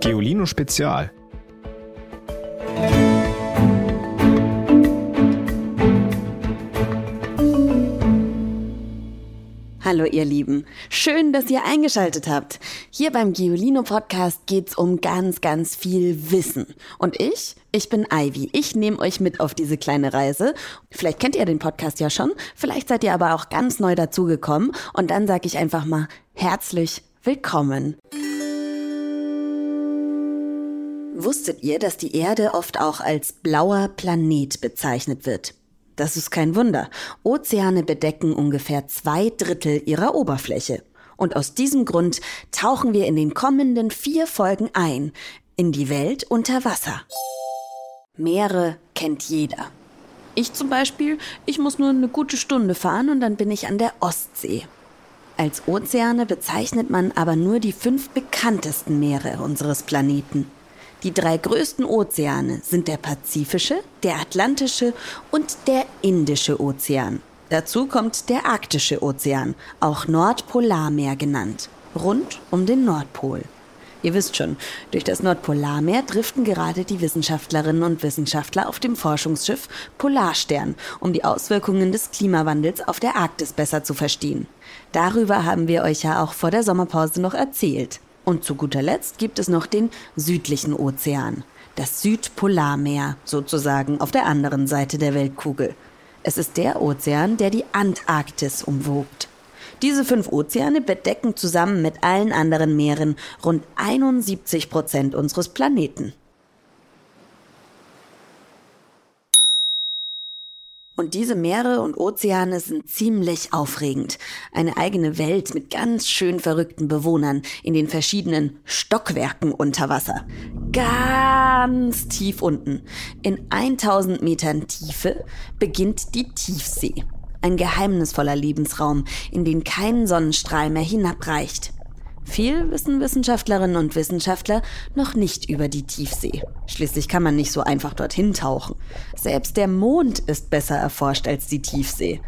Geolino Spezial. Hallo ihr Lieben, schön, dass ihr eingeschaltet habt. Hier beim Geolino Podcast geht's um ganz, ganz viel Wissen. Und ich, ich bin Ivy. Ich nehme euch mit auf diese kleine Reise. Vielleicht kennt ihr den Podcast ja schon, vielleicht seid ihr aber auch ganz neu dazugekommen. Und dann sage ich einfach mal herzlich willkommen. Wusstet ihr, dass die Erde oft auch als blauer Planet bezeichnet wird? Das ist kein Wunder. Ozeane bedecken ungefähr zwei Drittel ihrer Oberfläche. Und aus diesem Grund tauchen wir in den kommenden vier Folgen ein in die Welt unter Wasser. Meere kennt jeder. Ich zum Beispiel, ich muss nur eine gute Stunde fahren und dann bin ich an der Ostsee. Als Ozeane bezeichnet man aber nur die fünf bekanntesten Meere unseres Planeten. Die drei größten Ozeane sind der Pazifische, der Atlantische und der Indische Ozean. Dazu kommt der Arktische Ozean, auch Nordpolarmeer genannt, rund um den Nordpol. Ihr wisst schon, durch das Nordpolarmeer driften gerade die Wissenschaftlerinnen und Wissenschaftler auf dem Forschungsschiff Polarstern, um die Auswirkungen des Klimawandels auf der Arktis besser zu verstehen. Darüber haben wir euch ja auch vor der Sommerpause noch erzählt. Und zu guter Letzt gibt es noch den südlichen Ozean, das Südpolarmeer sozusagen auf der anderen Seite der Weltkugel. Es ist der Ozean, der die Antarktis umwogt. Diese fünf Ozeane bedecken zusammen mit allen anderen Meeren rund 71 Prozent unseres Planeten. Und diese Meere und Ozeane sind ziemlich aufregend. Eine eigene Welt mit ganz schön verrückten Bewohnern in den verschiedenen Stockwerken unter Wasser. Ganz tief unten, in 1000 Metern Tiefe, beginnt die Tiefsee. Ein geheimnisvoller Lebensraum, in den kein Sonnenstrahl mehr hinabreicht. Viel wissen Wissenschaftlerinnen und Wissenschaftler noch nicht über die Tiefsee. Schließlich kann man nicht so einfach dorthin tauchen. Selbst der Mond ist besser erforscht als die Tiefsee.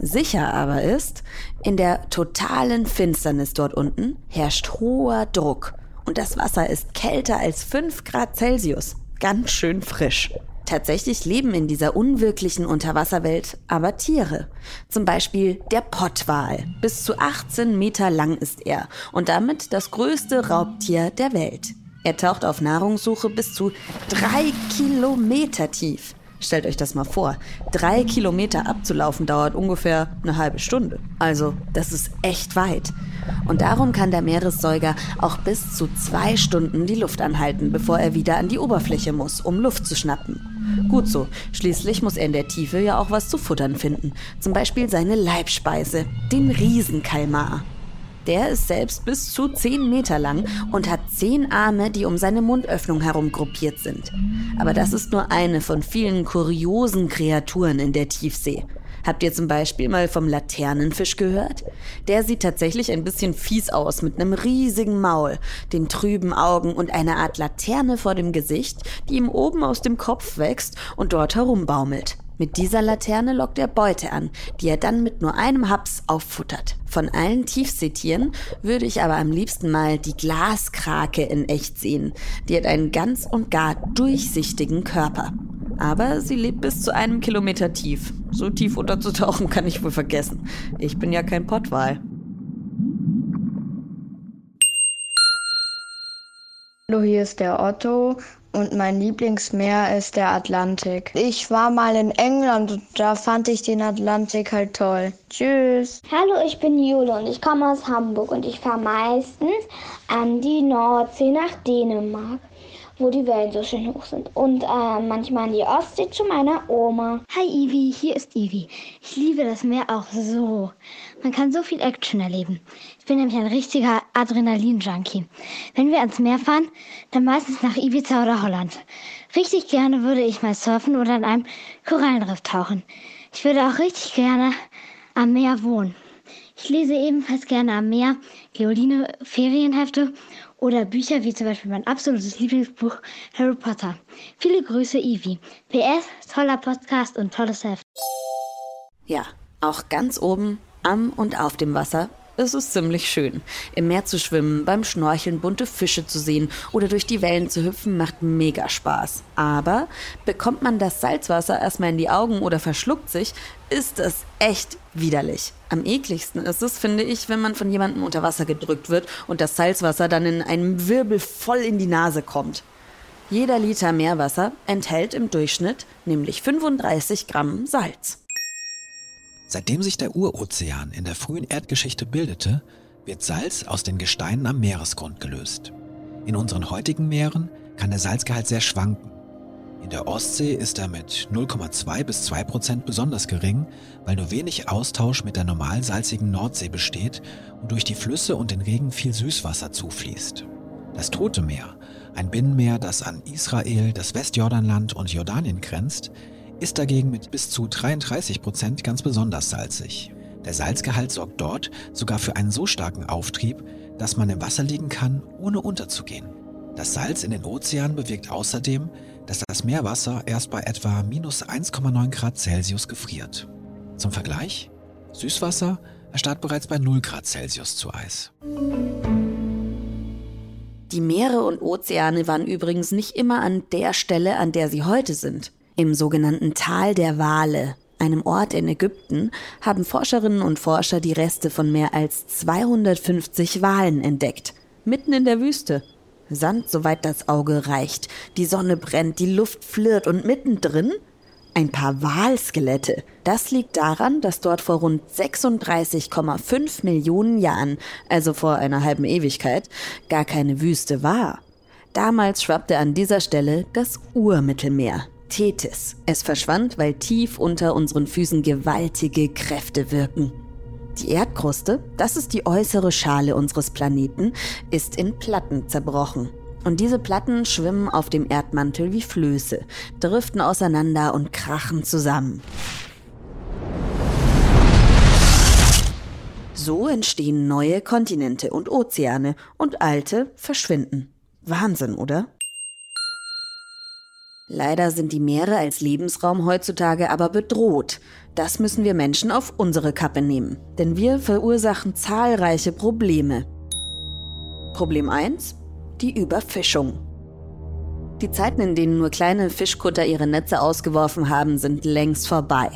Sicher aber ist, in der totalen Finsternis dort unten herrscht hoher Druck und das Wasser ist kälter als 5 Grad Celsius. Ganz schön frisch. Tatsächlich leben in dieser unwirklichen Unterwasserwelt aber Tiere. Zum Beispiel der Pottwal. Bis zu 18 Meter lang ist er und damit das größte Raubtier der Welt. Er taucht auf Nahrungssuche bis zu drei Kilometer tief. Stellt euch das mal vor. Drei Kilometer abzulaufen dauert ungefähr eine halbe Stunde. Also, das ist echt weit. Und darum kann der Meeressäuger auch bis zu zwei Stunden die Luft anhalten, bevor er wieder an die Oberfläche muss, um Luft zu schnappen. Gut so, schließlich muss er in der Tiefe ja auch was zu futtern finden. Zum Beispiel seine Leibspeise, den Riesenkalmar. Der ist selbst bis zu 10 Meter lang und hat 10 Arme, die um seine Mundöffnung herum gruppiert sind. Aber das ist nur eine von vielen kuriosen Kreaturen in der Tiefsee. Habt ihr zum Beispiel mal vom Laternenfisch gehört? Der sieht tatsächlich ein bisschen fies aus, mit einem riesigen Maul, den trüben Augen und einer Art Laterne vor dem Gesicht, die ihm oben aus dem Kopf wächst und dort herumbaumelt. Mit dieser Laterne lockt er Beute an, die er dann mit nur einem Haps auffuttert. Von allen Tiefseetieren würde ich aber am liebsten mal die Glaskrake in echt sehen. Die hat einen ganz und gar durchsichtigen Körper. Aber sie lebt bis zu einem Kilometer tief. So tief unterzutauchen kann ich wohl vergessen. Ich bin ja kein Pottwal. Hallo, hier ist der Otto und mein Lieblingsmeer ist der Atlantik. Ich war mal in England und da fand ich den Atlantik halt toll. Tschüss. Hallo, ich bin Jule und ich komme aus Hamburg und ich fahre meistens an die Nordsee nach Dänemark wo die Wellen so schön hoch sind. Und äh, manchmal in die Ostsee zu meiner Oma. Hi Ivi, hier ist Ivi. Ich liebe das Meer auch so. Man kann so viel Action erleben. Ich bin nämlich ein richtiger Adrenalin-Junkie. Wenn wir ans Meer fahren, dann meistens nach Ibiza oder Holland. Richtig gerne würde ich mal surfen oder in einem Korallenriff tauchen. Ich würde auch richtig gerne am Meer wohnen. Ich lese ebenfalls gerne am Meer Geoline Ferienhefte oder Bücher wie zum Beispiel mein absolutes Lieblingsbuch Harry Potter. Viele Grüße, Ivy. PS, toller Podcast und tolles Heft. Ja, auch ganz oben am und auf dem Wasser Es ist ziemlich schön. Im Meer zu schwimmen, beim Schnorcheln bunte Fische zu sehen oder durch die Wellen zu hüpfen macht mega Spaß. Aber bekommt man das Salzwasser erstmal in die Augen oder verschluckt sich, ist es echt widerlich. Am ekligsten ist es, finde ich, wenn man von jemandem unter Wasser gedrückt wird und das Salzwasser dann in einem Wirbel voll in die Nase kommt. Jeder Liter Meerwasser enthält im Durchschnitt nämlich 35 Gramm Salz. Seitdem sich der Urozean in der frühen Erdgeschichte bildete, wird Salz aus den Gesteinen am Meeresgrund gelöst. In unseren heutigen Meeren kann der Salzgehalt sehr schwanken. In der Ostsee ist er mit 0,2 bis 2 Prozent besonders gering, weil nur wenig Austausch mit der normal salzigen Nordsee besteht und durch die Flüsse und den Regen viel Süßwasser zufließt. Das Tote Meer, ein Binnenmeer, das an Israel, das Westjordanland und Jordanien grenzt, ist dagegen mit bis zu 33 Prozent ganz besonders salzig. Der Salzgehalt sorgt dort sogar für einen so starken Auftrieb, dass man im Wasser liegen kann, ohne unterzugehen. Das Salz in den Ozeanen bewirkt außerdem, dass das Meerwasser erst bei etwa minus 1,9 Grad Celsius gefriert. Zum Vergleich, Süßwasser erstarrt bereits bei 0 Grad Celsius zu Eis. Die Meere und Ozeane waren übrigens nicht immer an der Stelle, an der sie heute sind. Im sogenannten Tal der Wale, einem Ort in Ägypten, haben Forscherinnen und Forscher die Reste von mehr als 250 Walen entdeckt. Mitten in der Wüste. Sand, soweit das Auge reicht. Die Sonne brennt, die Luft flirrt und mittendrin ein paar Walskelette. Das liegt daran, dass dort vor rund 36,5 Millionen Jahren, also vor einer halben Ewigkeit, gar keine Wüste war. Damals schwappte an dieser Stelle das Urmittelmeer. Tethys. Es verschwand, weil tief unter unseren Füßen gewaltige Kräfte wirken. Die Erdkruste, das ist die äußere Schale unseres Planeten, ist in Platten zerbrochen. Und diese Platten schwimmen auf dem Erdmantel wie Flöße, driften auseinander und krachen zusammen. So entstehen neue Kontinente und Ozeane und alte verschwinden. Wahnsinn, oder? Leider sind die Meere als Lebensraum heutzutage aber bedroht. Das müssen wir Menschen auf unsere Kappe nehmen, denn wir verursachen zahlreiche Probleme. Problem 1. Die Überfischung. Die Zeiten, in denen nur kleine Fischkutter ihre Netze ausgeworfen haben, sind längst vorbei.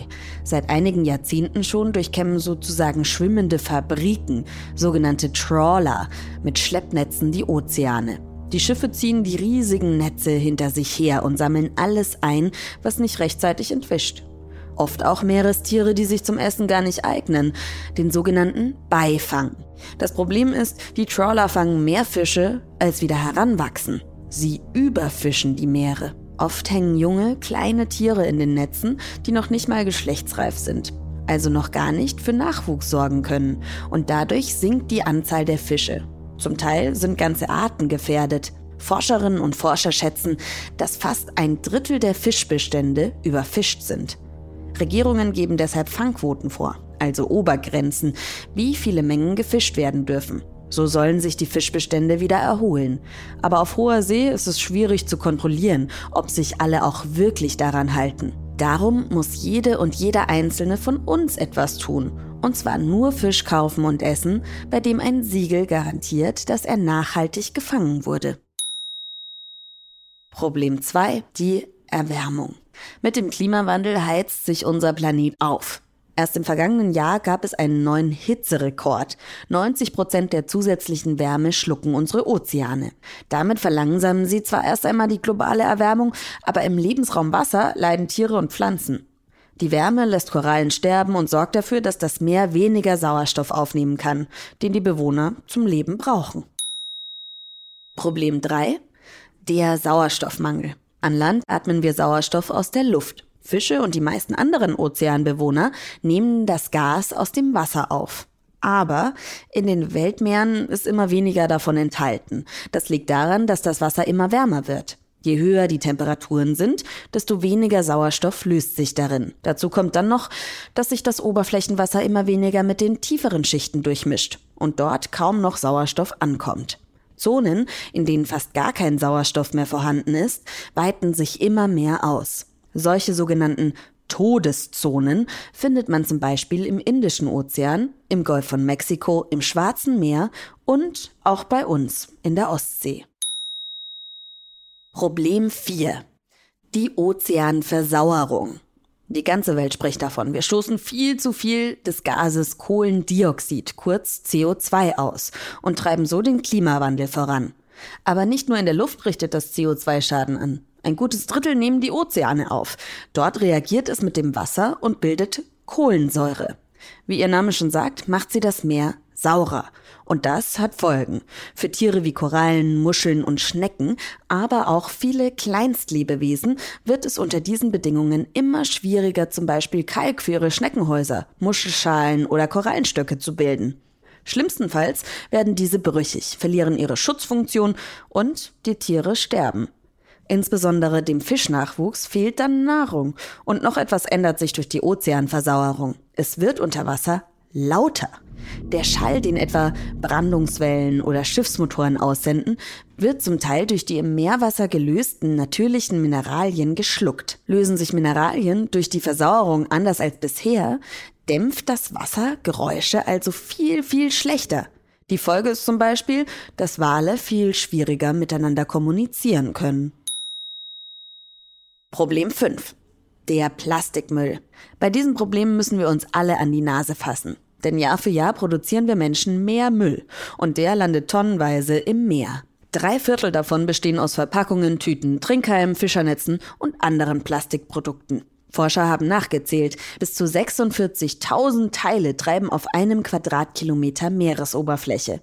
Seit einigen Jahrzehnten schon durchkämmen sozusagen schwimmende Fabriken, sogenannte Trawler, mit Schleppnetzen die Ozeane. Die Schiffe ziehen die riesigen Netze hinter sich her und sammeln alles ein, was nicht rechtzeitig entwischt. Oft auch Meerestiere, die sich zum Essen gar nicht eignen, den sogenannten Beifang. Das Problem ist, die Trawler fangen mehr Fische, als wieder heranwachsen. Sie überfischen die Meere. Oft hängen junge, kleine Tiere in den Netzen, die noch nicht mal geschlechtsreif sind, also noch gar nicht für Nachwuchs sorgen können, und dadurch sinkt die Anzahl der Fische. Zum Teil sind ganze Arten gefährdet. Forscherinnen und Forscher schätzen, dass fast ein Drittel der Fischbestände überfischt sind. Regierungen geben deshalb Fangquoten vor, also Obergrenzen, wie viele Mengen gefischt werden dürfen. So sollen sich die Fischbestände wieder erholen. Aber auf hoher See ist es schwierig zu kontrollieren, ob sich alle auch wirklich daran halten. Darum muss jede und jeder Einzelne von uns etwas tun und zwar nur Fisch kaufen und essen, bei dem ein Siegel garantiert, dass er nachhaltig gefangen wurde. Problem 2. Die Erwärmung. Mit dem Klimawandel heizt sich unser Planet auf. Erst im vergangenen Jahr gab es einen neuen Hitzerekord. 90 Prozent der zusätzlichen Wärme schlucken unsere Ozeane. Damit verlangsamen sie zwar erst einmal die globale Erwärmung, aber im Lebensraum Wasser leiden Tiere und Pflanzen. Die Wärme lässt Korallen sterben und sorgt dafür, dass das Meer weniger Sauerstoff aufnehmen kann, den die Bewohner zum Leben brauchen. Problem 3. Der Sauerstoffmangel. An Land atmen wir Sauerstoff aus der Luft. Fische und die meisten anderen Ozeanbewohner nehmen das Gas aus dem Wasser auf. Aber in den Weltmeeren ist immer weniger davon enthalten. Das liegt daran, dass das Wasser immer wärmer wird. Je höher die Temperaturen sind, desto weniger Sauerstoff löst sich darin. Dazu kommt dann noch, dass sich das Oberflächenwasser immer weniger mit den tieferen Schichten durchmischt und dort kaum noch Sauerstoff ankommt. Zonen, in denen fast gar kein Sauerstoff mehr vorhanden ist, weiten sich immer mehr aus. Solche sogenannten Todeszonen findet man zum Beispiel im Indischen Ozean, im Golf von Mexiko, im Schwarzen Meer und auch bei uns in der Ostsee. Problem 4. Die Ozeanversauerung. Die ganze Welt spricht davon. Wir stoßen viel zu viel des Gases Kohlendioxid, kurz CO2, aus und treiben so den Klimawandel voran. Aber nicht nur in der Luft richtet das CO2 Schaden an. Ein gutes Drittel nehmen die Ozeane auf. Dort reagiert es mit dem Wasser und bildet Kohlensäure. Wie ihr Name schon sagt, macht sie das Meer saurer. Und das hat Folgen. Für Tiere wie Korallen, Muscheln und Schnecken, aber auch viele Kleinstlebewesen wird es unter diesen Bedingungen immer schwieriger, zum Beispiel Kalk für ihre Schneckenhäuser, Muschelschalen oder Korallenstöcke zu bilden. Schlimmstenfalls werden diese brüchig, verlieren ihre Schutzfunktion und die Tiere sterben. Insbesondere dem Fischnachwuchs fehlt dann Nahrung. Und noch etwas ändert sich durch die Ozeanversauerung. Es wird unter Wasser lauter. Der Schall, den etwa Brandungswellen oder Schiffsmotoren aussenden, wird zum Teil durch die im Meerwasser gelösten natürlichen Mineralien geschluckt. Lösen sich Mineralien durch die Versauerung anders als bisher, dämpft das Wasser Geräusche also viel, viel schlechter. Die Folge ist zum Beispiel, dass Wale viel schwieriger miteinander kommunizieren können. Problem 5. Der Plastikmüll. Bei diesem Problem müssen wir uns alle an die Nase fassen. Denn Jahr für Jahr produzieren wir Menschen mehr Müll und der landet tonnenweise im Meer. Drei Viertel davon bestehen aus Verpackungen, Tüten, Trinkhalmen, Fischernetzen und anderen Plastikprodukten. Forscher haben nachgezählt, bis zu 46.000 Teile treiben auf einem Quadratkilometer Meeresoberfläche.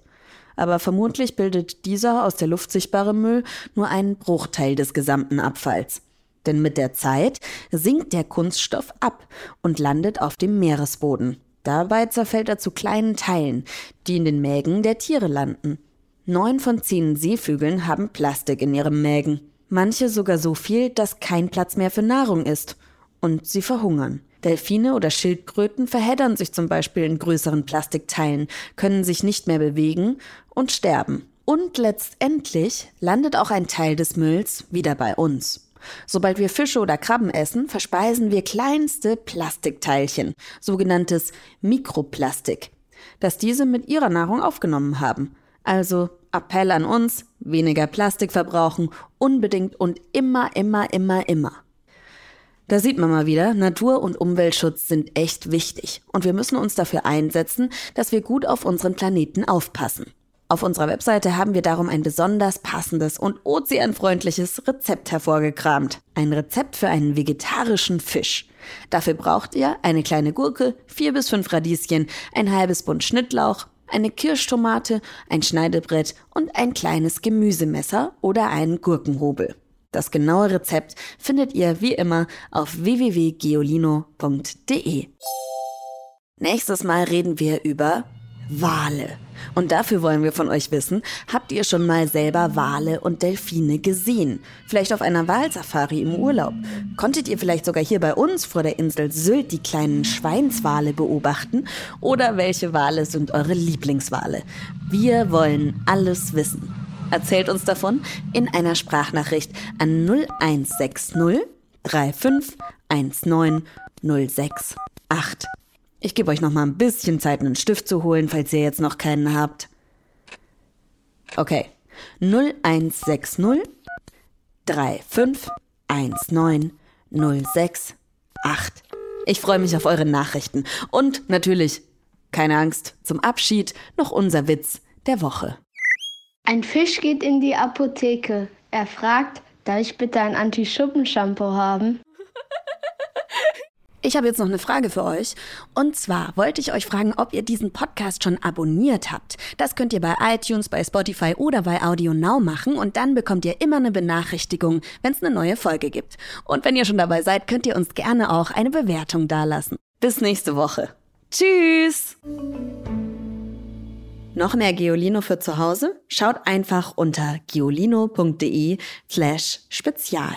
Aber vermutlich bildet dieser aus der Luft sichtbare Müll nur einen Bruchteil des gesamten Abfalls. Denn mit der Zeit sinkt der Kunststoff ab und landet auf dem Meeresboden. Dabei zerfällt er zu kleinen Teilen, die in den Mägen der Tiere landen. Neun von zehn Seevögeln haben Plastik in ihrem Mägen. Manche sogar so viel, dass kein Platz mehr für Nahrung ist. Und sie verhungern. Delfine oder Schildkröten verheddern sich zum Beispiel in größeren Plastikteilen, können sich nicht mehr bewegen und sterben. Und letztendlich landet auch ein Teil des Mülls wieder bei uns. Sobald wir Fische oder Krabben essen, verspeisen wir kleinste Plastikteilchen, sogenanntes Mikroplastik, das diese mit ihrer Nahrung aufgenommen haben. Also Appell an uns, weniger Plastik verbrauchen, unbedingt und immer, immer, immer, immer. Da sieht man mal wieder, Natur- und Umweltschutz sind echt wichtig und wir müssen uns dafür einsetzen, dass wir gut auf unseren Planeten aufpassen. Auf unserer Webseite haben wir darum ein besonders passendes und ozeanfreundliches Rezept hervorgekramt. Ein Rezept für einen vegetarischen Fisch. Dafür braucht ihr eine kleine Gurke, vier bis fünf Radieschen, ein halbes Bund Schnittlauch, eine Kirschtomate, ein Schneidebrett und ein kleines Gemüsemesser oder einen Gurkenhobel. Das genaue Rezept findet ihr wie immer auf www.geolino.de. Nächstes Mal reden wir über Wale. Und dafür wollen wir von euch wissen, habt ihr schon mal selber Wale und Delfine gesehen? Vielleicht auf einer Walsafari im Urlaub? Konntet ihr vielleicht sogar hier bei uns vor der Insel Sylt die kleinen Schweinswale beobachten? Oder welche Wale sind eure Lieblingswale? Wir wollen alles wissen. Erzählt uns davon in einer Sprachnachricht an 0160 3519 068. Ich gebe euch noch mal ein bisschen Zeit, einen Stift zu holen, falls ihr jetzt noch keinen habt. Okay. 0160 3519 068. Ich freue mich auf eure Nachrichten. Und natürlich, keine Angst, zum Abschied noch unser Witz der Woche. Ein Fisch geht in die Apotheke. Er fragt, darf ich bitte ein Anti-Schuppen-Shampoo haben? Ich habe jetzt noch eine Frage für euch. Und zwar wollte ich euch fragen, ob ihr diesen Podcast schon abonniert habt. Das könnt ihr bei iTunes, bei Spotify oder bei Audio Now machen und dann bekommt ihr immer eine Benachrichtigung, wenn es eine neue Folge gibt. Und wenn ihr schon dabei seid, könnt ihr uns gerne auch eine Bewertung dalassen. Bis nächste Woche. Tschüss! Noch mehr Geolino für zu Hause? Schaut einfach unter geolino.de slash spezial.